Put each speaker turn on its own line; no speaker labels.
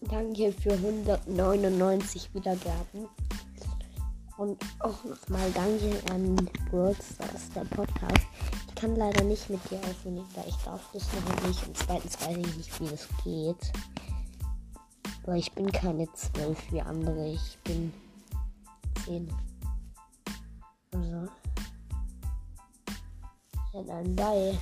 Danke für 199 Wiedergaben. Und auch nochmal danke an Worldstars, der Podcast. Ich kann leider nicht mit dir aufnehmen, da ich darf das noch nicht. Und zweitens weiß ich nicht, wie das geht. Weil ich bin keine 12 wie andere. Ich bin 10. Also. Ja, dann bye.